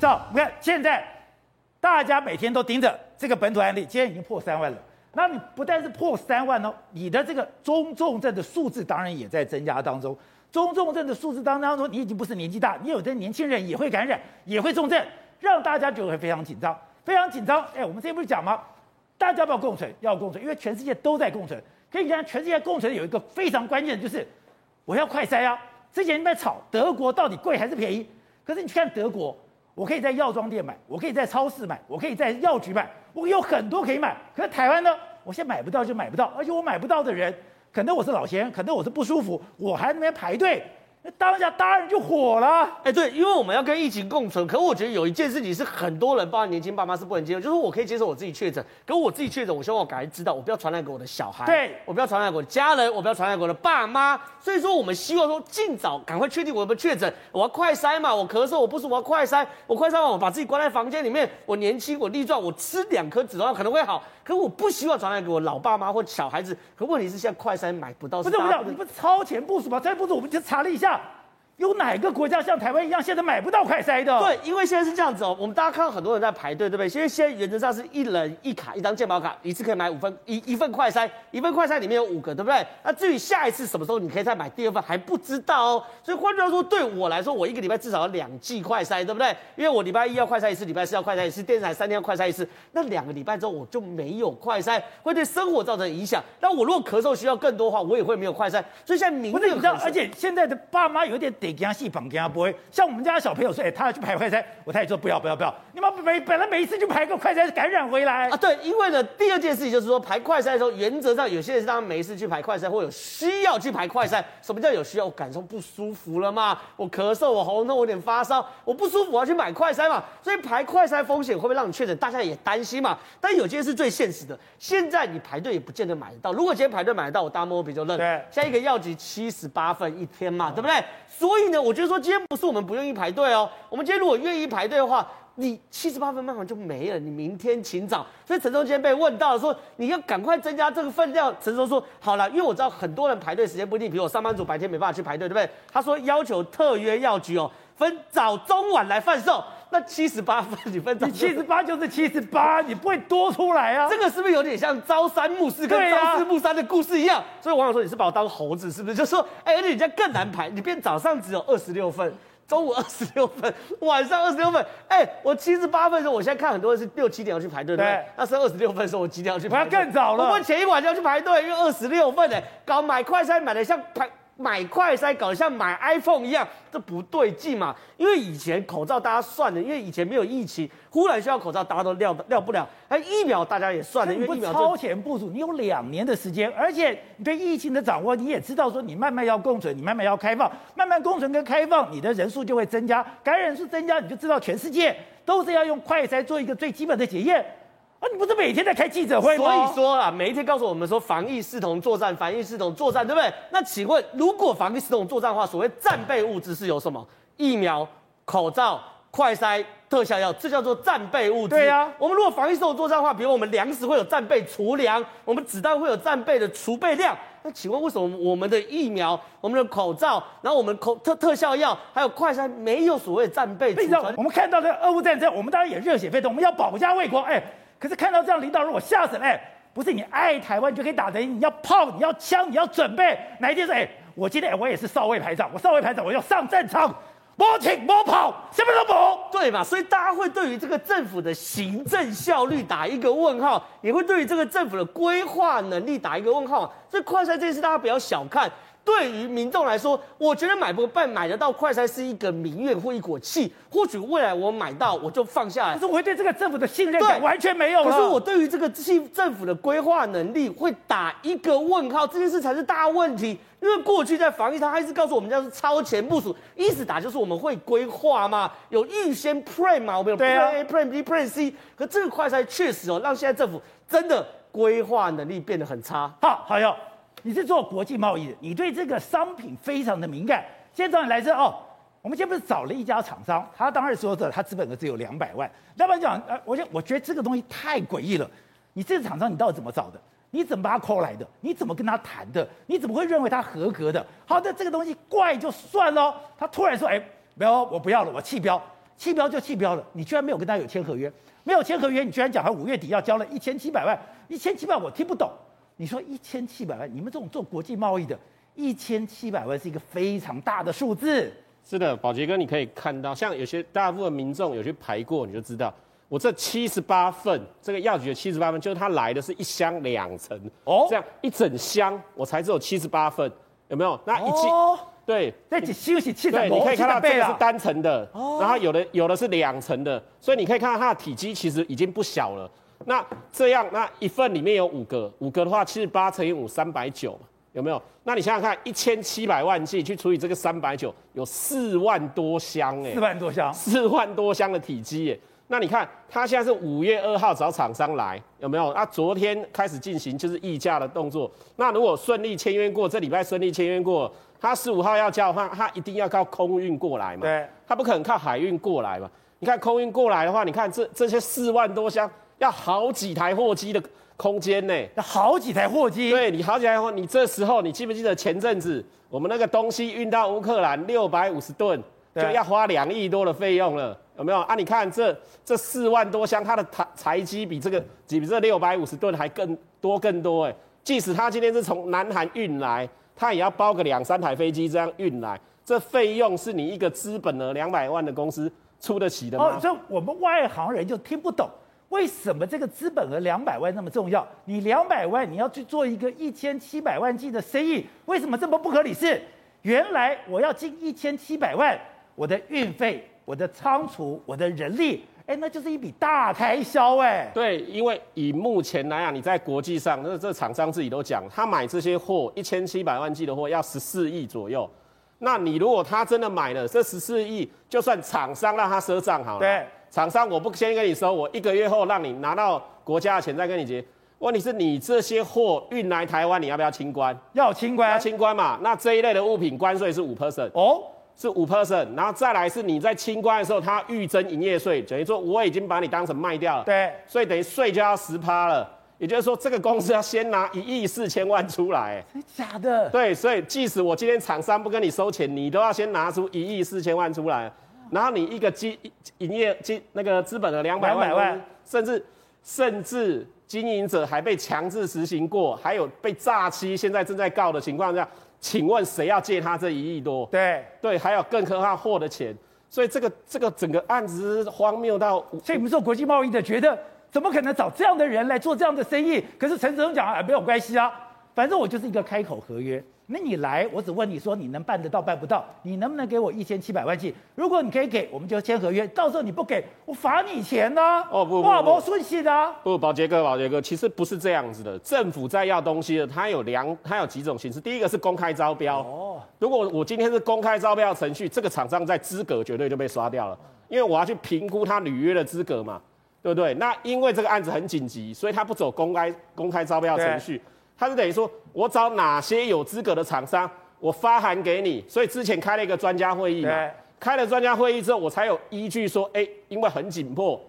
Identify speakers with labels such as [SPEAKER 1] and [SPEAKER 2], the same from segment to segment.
[SPEAKER 1] 照？你看现在大家每天都盯着这个本土案例，今天已经破三万了。那你不但是破三万哦，你的这个中重症的数字当然也在增加当中。中重症的数字当当中，你已经不是年纪大，你有的年轻人也会感染，也会重症，让大家觉得会非常紧张，非常紧张。哎，我们之前不是讲吗？大家要不要共存？要共存，因为全世界都在共存。可以讲，全世界共存有一个非常关键的，就是我要快筛啊。之前你在吵德国到底贵还是便宜，可是你去看德国，我可以在药妆店买，我可以在超市买，我可以在药局买。我有很多可以买，可是台湾呢？我现在买不到就买不到，而且我买不到的人，可能我是老先生，可能我是不舒服，我还在那边排队。那当下当然就火了，
[SPEAKER 2] 哎，对，因为我们要跟疫情共存。可我觉得有一件事情是很多人，包括年轻爸妈是不能接受，就是我可以接受我自己确诊，可我自己确诊，我希望我赶快知道，我不要传染给我的小孩，
[SPEAKER 1] 对，
[SPEAKER 2] 我不要传染给我的家人，我不要传染给我的爸妈。所以说，我们希望说尽早赶快确定我有没有确诊，我要快筛嘛，我咳嗽我不舒服，我要快筛，我快筛完我把自己关在房间里面，我年轻我力壮，我吃两颗止痛药可能会好。可我不希望传染给我老爸妈或小孩子。可问题是现在快筛买不到，
[SPEAKER 1] 不是不是，你不是超前部署吗？超前部署，我们就查了一下。有哪个国家像台湾一样，现在买不到快筛的？
[SPEAKER 2] 对，因为现在是这样子哦。我们大家看到很多人在排队，对不对？因为现在原则上是一人一卡，一张健保卡，一次可以买五份，一一份快筛，一份快筛里面有五个，对不对？那至于下一次什么时候你可以再买第二份，还不知道哦。所以换句话说，对我来说，我一个礼拜至少要两剂快筛，对不对？因为我礼拜一要快筛一次，礼拜四要快筛一次，电视台三天要快筛一次。那两个礼拜之后我就没有快筛，会对生活造成影响。那我如果咳嗽需要更多的话，我也会没有快筛。所以现在明确，
[SPEAKER 1] 你知道，而且现在的爸妈有点得惊细绑惊。不会像我们家的小朋友说，哎，他要去排快筛，我太太说不要不要不要，你们每本来每一次就排个快筛感染回来
[SPEAKER 2] 啊。对，因为呢，第二件事情就是说排快筛的时候，原则上有些人是当然没事去排快筛，或有需要去排快筛。什么叫有需要？我感受不舒服了嘛，我咳嗽，我喉咙痛，我有点发烧，我不舒服，我要去买快筛嘛。所以排快筛风险会不会让你确诊？大家也担心嘛。但有件事最现实的，现在你排队也不见得买得到。如果今天排队买得到，我大摸比就认。
[SPEAKER 1] 对，
[SPEAKER 2] 像一个药局七十八份一天嘛，对不对？所以所以呢，我觉得说今天不是我们不愿意排队哦，我们今天如果愿意排队的话，你七十八分卖完就没了，你明天请早。所以陈忠今天被问到说，你要赶快增加这个分量。陈忠说好了，因为我知道很多人排队时间不一定，比如我上班族白天没办法去排队，对不对？他说要求特约药局哦，分早中晚来贩售。那七十八分你分，
[SPEAKER 1] 你七十八就是七十八，你不会多出来啊？
[SPEAKER 2] 这个是不是有点像朝三暮四跟朝四暮三的故事一样？啊、所以网友说你是把我当猴子，是不是？就说哎，而且你这样更难排，你变早上只有二十六份，中午二十六份，晚上二十六份。哎，我七十八份的时候，我现在看很多人是六七点要去排队，对不对？那是二十六份的时候，我几点要去排？
[SPEAKER 1] 我要更早了，
[SPEAKER 2] 我们前一晚就要去排队，因为二十六份哎，搞买快餐买的像排。买快筛搞得像买 iPhone 一样，这不对劲嘛？因为以前口罩大家算了，因为以前没有疫情，忽然需要口罩，大家都料料不了。哎，疫苗大家也算了，因为疫苗
[SPEAKER 1] 超前部署，你有两年的时间，而且你对疫情的掌握，你也知道说你慢慢要共存，你慢慢要开放，慢慢共存跟开放，你的人数就会增加，感染数增加，你就知道全世界都是要用快筛做一个最基本的检验。啊，你不是每天在开记者会吗？
[SPEAKER 2] 所以说啊，每一天告诉我们说防疫视同作战，防疫视同作战，对不对？那请问，如果防疫视同作战的话，所谓战备物资是有什么？疫苗、口罩、快筛、特效药，这叫做战备物资。
[SPEAKER 1] 对呀、啊，
[SPEAKER 2] 我们如果防疫视同作战的话，比如我们粮食会有战备储粮，我们子弹会有战备的储备量。那请问，为什么我们的疫苗、我们的口罩，然后我们口特特效药，还有快筛，没有所谓的战备储存？
[SPEAKER 1] 我们看到的俄乌战争，我们当然也热血沸腾，我们要保家卫国。哎。可是看到这样领导人，我吓死了！哎，不是你爱台湾就可以打的，你要炮，你要枪，你要准备。哪一天说，哎，我今天我也是少尉排长，我少尉排长，我要上战场，摸请摸跑，什么都不，
[SPEAKER 2] 对嘛？所以大家会对于这个政府的行政效率打一个问号，也会对于这个政府的规划能力打一个问号。所以快筛这件事，大家不要小看。对于民众来说，我觉得买不办买得到快筛是一个民怨或一股气。或许未来我买到我就放下来，
[SPEAKER 1] 可是我会对这个政府的信任感完全没有。
[SPEAKER 2] 可是我对于这个政府的规划能力会打一个问号，这件事才是大问题。因为过去在防疫，他还是告诉我们叫是超前部署，意思打就是我们会规划嘛，有预先 plan 嘛，我们有 plan A、plan B、plan C。可这个快筛确实哦，让现在政府真的规划能力变得很差。
[SPEAKER 1] 好，还有。你是做国际贸易的，你对这个商品非常的敏感。今天早上来这哦，我们今天不是找了一家厂商，他当时说的，他资本额只有两百万。老板讲，呃，我觉我觉得这个东西太诡异了。你这个厂商你到底怎么找的？你怎么把他 call 来的？你怎么跟他谈的？你怎么会认为他合格的？好的，这个东西怪就算了。他突然说，哎，没有，我不要了，我弃标。弃标就弃标了，你居然没有跟他有签合约，没有签合约，你居然讲他五月底要交了一千七百万，一千七百万我听不懂。你说一千七百万，你们这种做国际贸易的，一千七百万是一个非常大的数字。
[SPEAKER 3] 是的，宝杰哥，你可以看到，像有些大部分民众有去排过，你就知道，我这七十八份，这个药局的七十八份，就是它来的是一箱两层哦，这样一整箱我才只有七十八份，有没有？那一斤、哦、对，
[SPEAKER 1] 那几休息器
[SPEAKER 3] 对，你可以看到这个是单层的，哦、然后有的有的是两层的，所以你可以看到它的体积其实已经不小了。那这样，那一份里面有五个，五个的话七十八乘以五，三百九。有没有？那你想想看，一千七百万剂去除以这个三百九，有四万多箱哎，
[SPEAKER 1] 四万多箱，
[SPEAKER 3] 四万多箱的体积哎。那你看，他现在是五月二号找厂商来，有没有？那昨天开始进行就是议价的动作。那如果顺利签约过，这礼拜顺利签约过，他十五号要交的话，他一定要靠空运过来嘛？
[SPEAKER 1] 对，
[SPEAKER 3] 他不可能靠海运过来嘛？你看空运过来的话，你看这这些四万多箱，要好几台货机的。空间呢？那
[SPEAKER 1] 好几台货机。
[SPEAKER 3] 对，你好几台货，你这时候你记不记得前阵子我们那个东西运到乌克兰六百五十吨，就要花两亿多的费用了，有没有啊？你看这这四万多箱，它的台台积比这个比这六百五十吨还更多更多哎。即使他今天是从南韩运来，他也要包个两三台飞机这样运来，这费用是你一个资本额两百万的公司出得起的吗？
[SPEAKER 1] 哦，这我们外行人就听不懂。为什么这个资本额两百万那么重要？你两百万你要去做一个一千七百万计的生意，为什么这么不合理？是原来我要进一千七百万，我的运费、我的仓储、我的人力，哎，那就是一笔大开销哎。
[SPEAKER 3] 对，因为以目前来讲，你在国际上，那这厂商自己都讲，他买这些货一千七百万计的货要十四亿左右。那你如果他真的买了这十四亿，就算厂商让他赊账好了。
[SPEAKER 1] 对。
[SPEAKER 3] 厂商，我不先跟你收，我一个月后让你拿到国家的钱再跟你结。问题是你这些货运来台湾，你要不要清关？
[SPEAKER 1] 要清关，
[SPEAKER 3] 要清关嘛？那这一类的物品关税是五 percent 哦，是五 percent。然后再来是你在清关的时候，他预征营业税，等于说我已经把你当成卖掉了，
[SPEAKER 1] 对，
[SPEAKER 3] 所以等于税就要十趴了。也就是说，这个公司要先拿一亿四千万出来，
[SPEAKER 1] 真的假的？
[SPEAKER 3] 对，所以即使我今天厂商不跟你收钱，你都要先拿出一亿四千万出来。然后你一个经营业经那个资本的两百万，万甚至甚至经营者还被强制实行过，还有被诈欺，现在正在告的情况下，请问谁要借他这一亿多？
[SPEAKER 1] 对
[SPEAKER 3] 对，还有更可怕货的钱，所以这个这个整个案子是荒谬到，
[SPEAKER 1] 所以你们做国际贸易的觉得怎么可能找这样的人来做这样的生意？可是陈时中讲啊，没有关系啊，反正我就是一个开口合约。那你来，我只问你说，你能办得到办不到？你能不能给我一千七百万剂？如果你可以给，我们就签合约。到时候你不给我罚你钱呢、啊？哦不，不，不，不，不顺气的、啊。
[SPEAKER 3] 不，宝杰哥，宝杰哥，其实不是这样子的。政府在要东西的，它有两，它有几种形式。第一个是公开招标。哦。如果我今天是公开招标程序，这个厂商在资格绝对就被刷掉了，因为我要去评估他履约的资格嘛，对不对？那因为这个案子很紧急，所以他不走公开公开招标程序。他是等于说，我找哪些有资格的厂商，我发函给你。所以之前开了一个专家会议嘛，开了专家会议之后，我才有依据说，哎，因为很紧迫，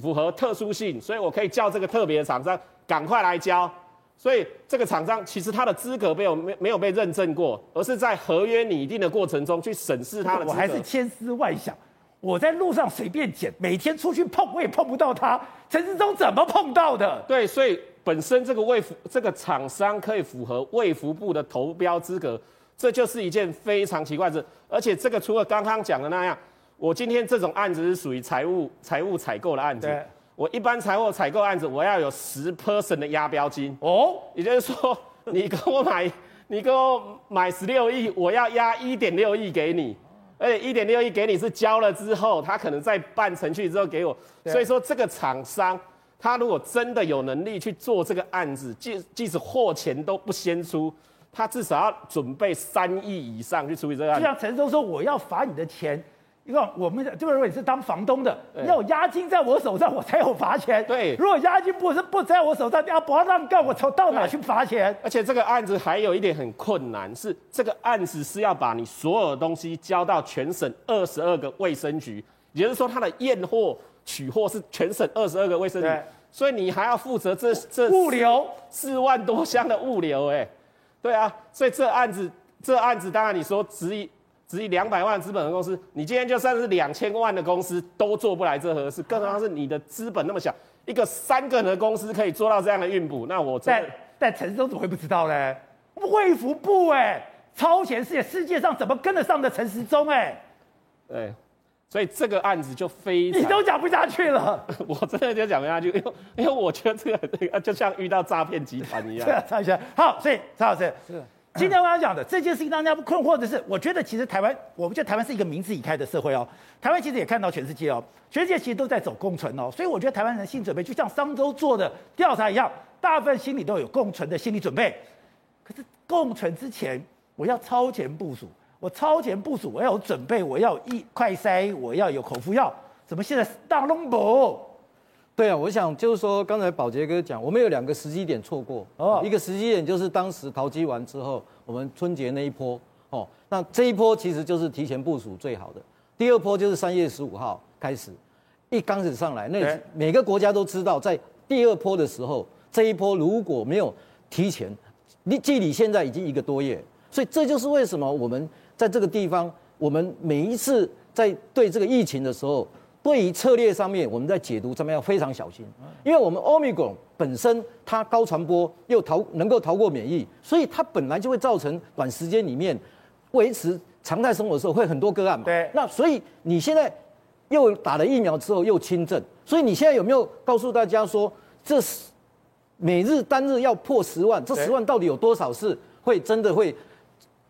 [SPEAKER 3] 符合特殊性，所以我可以叫这个特别的厂商赶快来交。所以这个厂商其实他的资格没有没没有被认证过，而是在合约拟定的过程中去审视他的格。
[SPEAKER 1] 我还是千思万想，我在路上随便捡，每天出去碰我也碰不到他。陈世忠怎么碰到的？
[SPEAKER 3] 对，所以。本身这个卫服这个厂商可以符合卫福部的投标资格，这就是一件非常奇怪的事。而且这个除了刚刚讲的那样，我今天这种案子是属于财务财务采购的案子。对 我一般财务采购案子，我要有十 percent 的押标金。哦，也就是说，你跟我买，你跟我买十六亿，我要押一点六亿给你，而且一点六亿给你是交了之后，他可能在办程序之后给我。所以说这个厂商。他如果真的有能力去做这个案子，即即使货钱都不先出，他至少要准备三亿以上去处理这个案子。就像
[SPEAKER 1] 陈松说，我要罚你的钱，因为我们就是说你是当房东的，对要有押金在我手上，我才有罚钱。
[SPEAKER 3] 对，
[SPEAKER 1] 如果押金不是不在我手上，要不要让干，我从到哪去罚钱？
[SPEAKER 3] 而且这个案子还有一点很困难，是这个案子是要把你所有的东西交到全省二十二个卫生局，也就是说，他的验货。取货是全省二十二个卫生局，所以你还要负责这这
[SPEAKER 1] 物流
[SPEAKER 3] 四万多箱的物流，哎，对啊，所以这案子这案子当然你说值一只以两百万资本的公司，你今天就算是两千万的公司都做不来这合适，更何况是你的资本那么小，一个三个人的公司可以做到这样的运补，那我
[SPEAKER 1] 在但陈时中怎么会不知道呢？卫福部哎，超前世界，世界上怎么跟得上的陈时中哎？
[SPEAKER 3] 对，所以这个案子就非常，
[SPEAKER 1] 你都讲不下去了，
[SPEAKER 3] 我真的就讲不下去，因为因为我觉得这个这个就像遇到诈骗集团一样。
[SPEAKER 1] 对啊，蔡先生，好，所以蔡老师是。今天我要讲的这件事情，让大家不困惑的是，我觉得其实台湾，我们觉得台湾是一个民智已开的社会哦。台湾其实也看到全世界哦，全世界其实都在走共存哦，所以我觉得台湾人心理准备就像商周做的调查一样，大部分心里都有共存的心理准备。可是共存之前，我要超前部署，我超前部署，我要有准备，我要一快筛，我要有口服药，怎么现在大龙博？
[SPEAKER 4] 对啊，我想就是说，刚才宝杰哥讲，我们有两个时机点错过哦。一个时机点就是当时淘机完之后，我们春节那一波哦，那这一波其实就是提前部署最好的。第二波就是三月十五号开始，一刚开始上来，那每个国家都知道，在第二波的时候，这一波如果没有提前，你距离现在已经一个多月，所以这就是为什么我们在这个地方，我们每一次在对这个疫情的时候。对于策略上面，我们在解读上面要非常小心，因为我们 Omicron 本身它高传播又逃能够逃过免疫，所以它本来就会造成短时间里面维持常态生活的时候会很多个案嘛。
[SPEAKER 1] 对。
[SPEAKER 4] 那所以你现在又打了疫苗之后又轻症，所以你现在有没有告诉大家说，这是每日单日要破十万，这十万到底有多少是会真的会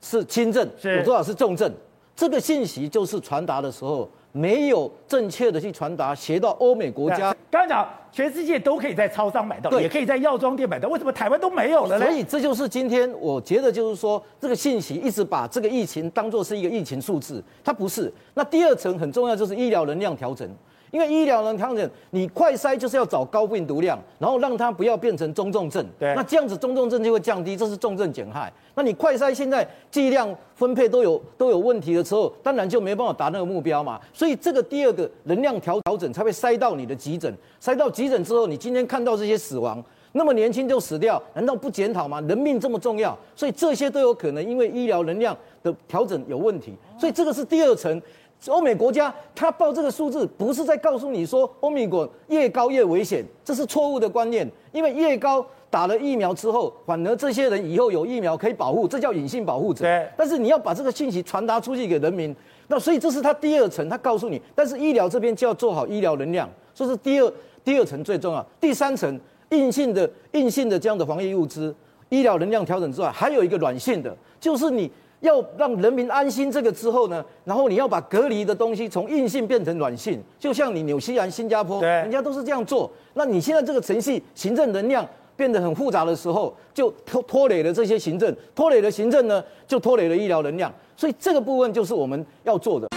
[SPEAKER 4] 是轻症，有多少是重症？这个信息就是传达的时候。没有正确的去传达，学到欧美国家。
[SPEAKER 1] 刚刚讲，全世界都可以在超商买到，也可以在药妆店买到，为什么台湾都没有了呢？
[SPEAKER 4] 所以这就是今天我觉得，就是说这个信息一直把这个疫情当做是一个疫情数字，它不是。那第二层很重要，就是医疗能量调整。因为医疗能调整，你快筛就是要找高病毒量，然后让它不要变成中重症。
[SPEAKER 1] 对，
[SPEAKER 4] 那这样子中重症就会降低，这是重症减害。那你快筛现在剂量分配都有都有问题的时候，当然就没办法达那个目标嘛。所以这个第二个能量调调整才会塞到你的急诊，塞到急诊之后，你今天看到这些死亡，那么年轻就死掉，难道不检讨吗？人命这么重要，所以这些都有可能因为医疗能量的调整有问题。所以这个是第二层。欧美国家他报这个数字，不是在告诉你说欧米伽越高越危险，这是错误的观念。因为越高打了疫苗之后，反而这些人以后有疫苗可以保护，这叫隐性保护者。
[SPEAKER 1] 对。
[SPEAKER 4] 但是你要把这个信息传达出去给人民，那所以这是他第二层，他告诉你。但是医疗这边就要做好医疗能量，这是第二第二层最重要。第三层硬性的硬性的这样的防疫物资、医疗能量调整之外，还有一个软性的，就是你。要让人民安心，这个之后呢，然后你要把隔离的东西从硬性变成软性，就像你纽西兰、新加坡，对，人家都是这样做。那你现在这个程序行政能量变得很复杂的时候，就拖拖累了这些行政，拖累了行政呢，就拖累了医疗能量。所以这个部分就是我们要做的。